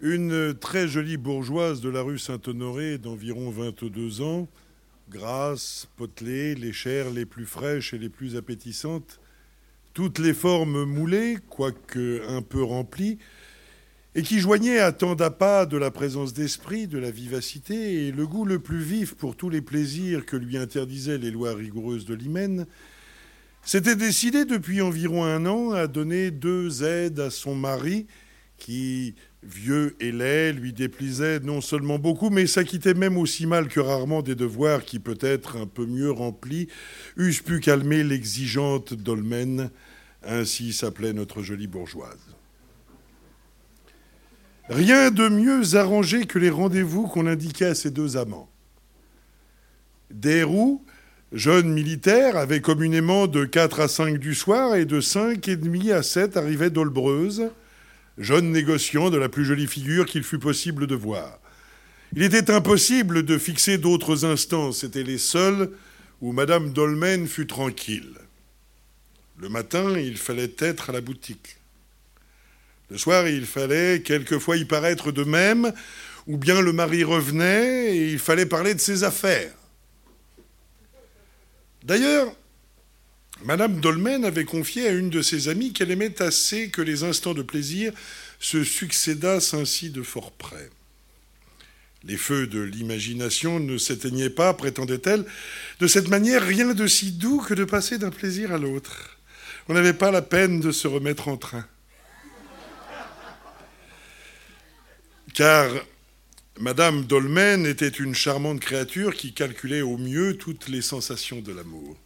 Une très jolie bourgeoise de la rue Saint-Honoré d'environ 22 ans, grasse, potelée, les chairs les plus fraîches et les plus appétissantes, toutes les formes moulées, quoique un peu remplies, et qui joignait à tant d'appât de la présence d'esprit, de la vivacité et le goût le plus vif pour tous les plaisirs que lui interdisaient les lois rigoureuses de l'hymen, s'était décidé depuis environ un an à donner deux aides à son mari, qui, vieux et laid, lui déplaisait non seulement beaucoup, mais s'acquittait même aussi mal que rarement des devoirs qui, peut-être un peu mieux remplis, eussent pu calmer l'exigeante dolmen, ainsi s'appelait notre jolie bourgeoise. Rien de mieux arrangé que les rendez-vous qu'on indiquait à ces deux amants. Desroux, jeune militaire, avait communément de 4 à 5 du soir et de 5 et demi à 7 arrivait d'Olbreuse, jeune négociant de la plus jolie figure qu'il fût possible de voir. Il était impossible de fixer d'autres instants, c'étaient les seuls où Madame Dolmen fut tranquille. Le matin, il fallait être à la boutique. Le soir, il fallait quelquefois y paraître de même, ou bien le mari revenait et il fallait parler de ses affaires. D'ailleurs, Madame Dolmen avait confié à une de ses amies qu'elle aimait assez que les instants de plaisir se succédassent ainsi de fort près. Les feux de l'imagination ne s'éteignaient pas, prétendait-elle, de cette manière rien de si doux que de passer d'un plaisir à l'autre. On n'avait pas la peine de se remettre en train. Car Madame Dolmen était une charmante créature qui calculait au mieux toutes les sensations de l'amour.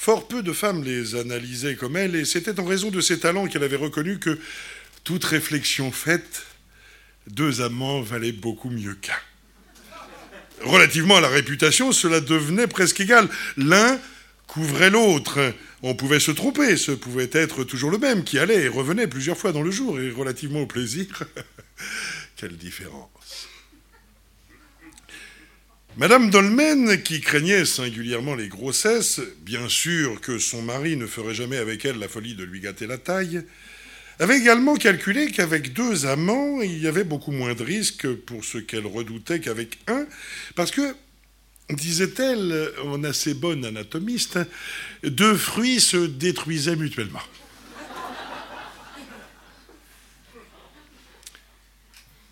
Fort peu de femmes les analysaient comme elle, et c'était en raison de ses talents qu'elle avait reconnu que, toute réflexion faite, deux amants valaient beaucoup mieux qu'un. Relativement à la réputation, cela devenait presque égal. L'un couvrait l'autre. On pouvait se tromper, ce pouvait être toujours le même qui allait et revenait plusieurs fois dans le jour, et relativement au plaisir, quelle différence. Madame Dolmen, qui craignait singulièrement les grossesses, bien sûr que son mari ne ferait jamais avec elle la folie de lui gâter la taille, avait également calculé qu'avec deux amants, il y avait beaucoup moins de risques pour ce qu'elle redoutait qu'avec un, parce que, disait-elle en assez bonne anatomiste, deux fruits se détruisaient mutuellement.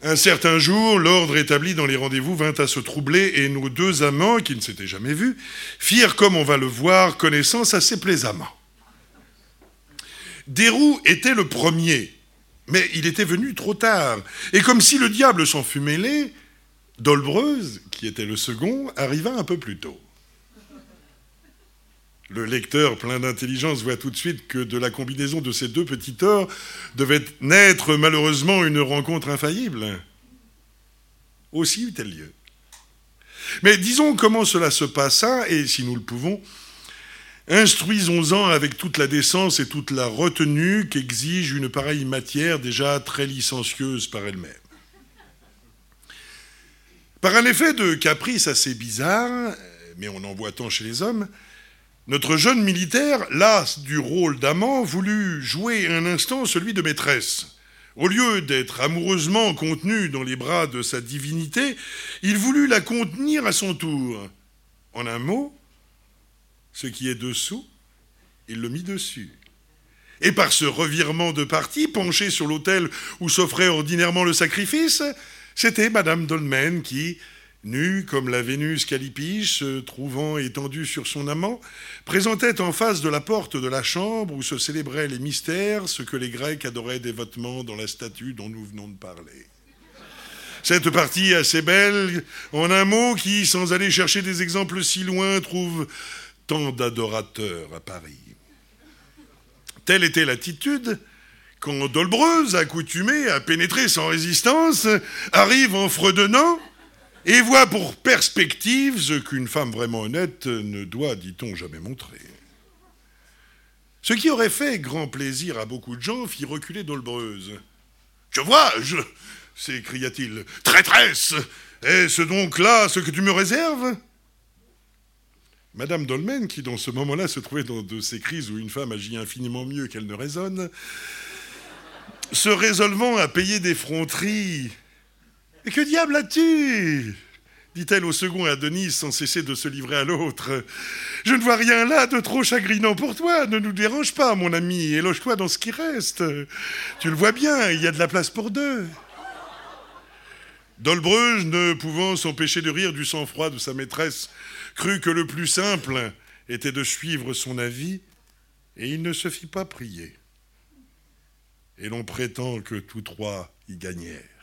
Un certain jour, l'ordre établi dans les rendez-vous vint à se troubler et nos deux amants, qui ne s'étaient jamais vus, firent, comme on va le voir, connaissance assez plaisamment. Desroux était le premier, mais il était venu trop tard. Et comme si le diable s'en fût mêlé, Dolbreuse, qui était le second, arriva un peu plus tôt. Le lecteur plein d'intelligence voit tout de suite que de la combinaison de ces deux petits torts devait naître malheureusement une rencontre infaillible. Aussi eut-elle lieu. Mais disons comment cela se passa, et si nous le pouvons, instruisons-en avec toute la décence et toute la retenue qu'exige une pareille matière déjà très licencieuse par elle-même. Par un effet de caprice assez bizarre, mais on en voit tant chez les hommes, notre jeune militaire, las du rôle d'amant, voulut jouer un instant celui de maîtresse. Au lieu d'être amoureusement contenu dans les bras de sa divinité, il voulut la contenir à son tour. En un mot, ce qui est dessous, il le mit dessus. Et par ce revirement de partie, penché sur l'autel où s'offrait ordinairement le sacrifice, c'était Madame Dolmen qui, nue comme la Vénus Callipige, se trouvant étendue sur son amant, présentait en face de la porte de la chambre où se célébraient les mystères, ce que les Grecs adoraient dévotement dans la statue dont nous venons de parler. Cette partie assez belle, en un mot, qui, sans aller chercher des exemples si loin, trouve tant d'adorateurs à Paris. Telle était l'attitude quand Dolbreuse, accoutumée à pénétrer sans résistance, arrive en fredonnant et voit pour perspective ce qu'une femme vraiment honnête ne doit, dit-on, jamais montrer. Ce qui aurait fait grand plaisir à beaucoup de gens fit reculer Dolbreuse. Je vois, je. s'écria-t-il. Traîtresse Est-ce donc là ce que tu me réserves? Madame Dolmen, qui dans ce moment-là se trouvait dans de ces crises où une femme agit infiniment mieux qu'elle ne raisonne, se résolvant à payer des fronteries. Que diable as-tu? dit-elle au second à Denise sans cesser de se livrer à l'autre. Je ne vois rien là de trop chagrinant pour toi. Ne nous dérange pas, mon ami, et loge-toi dans ce qui reste. Tu le vois bien, il y a de la place pour deux. Dolbreuge, ne pouvant s'empêcher de rire du sang-froid de sa maîtresse, crut que le plus simple était de suivre son avis, et il ne se fit pas prier. Et l'on prétend que tous trois y gagnèrent.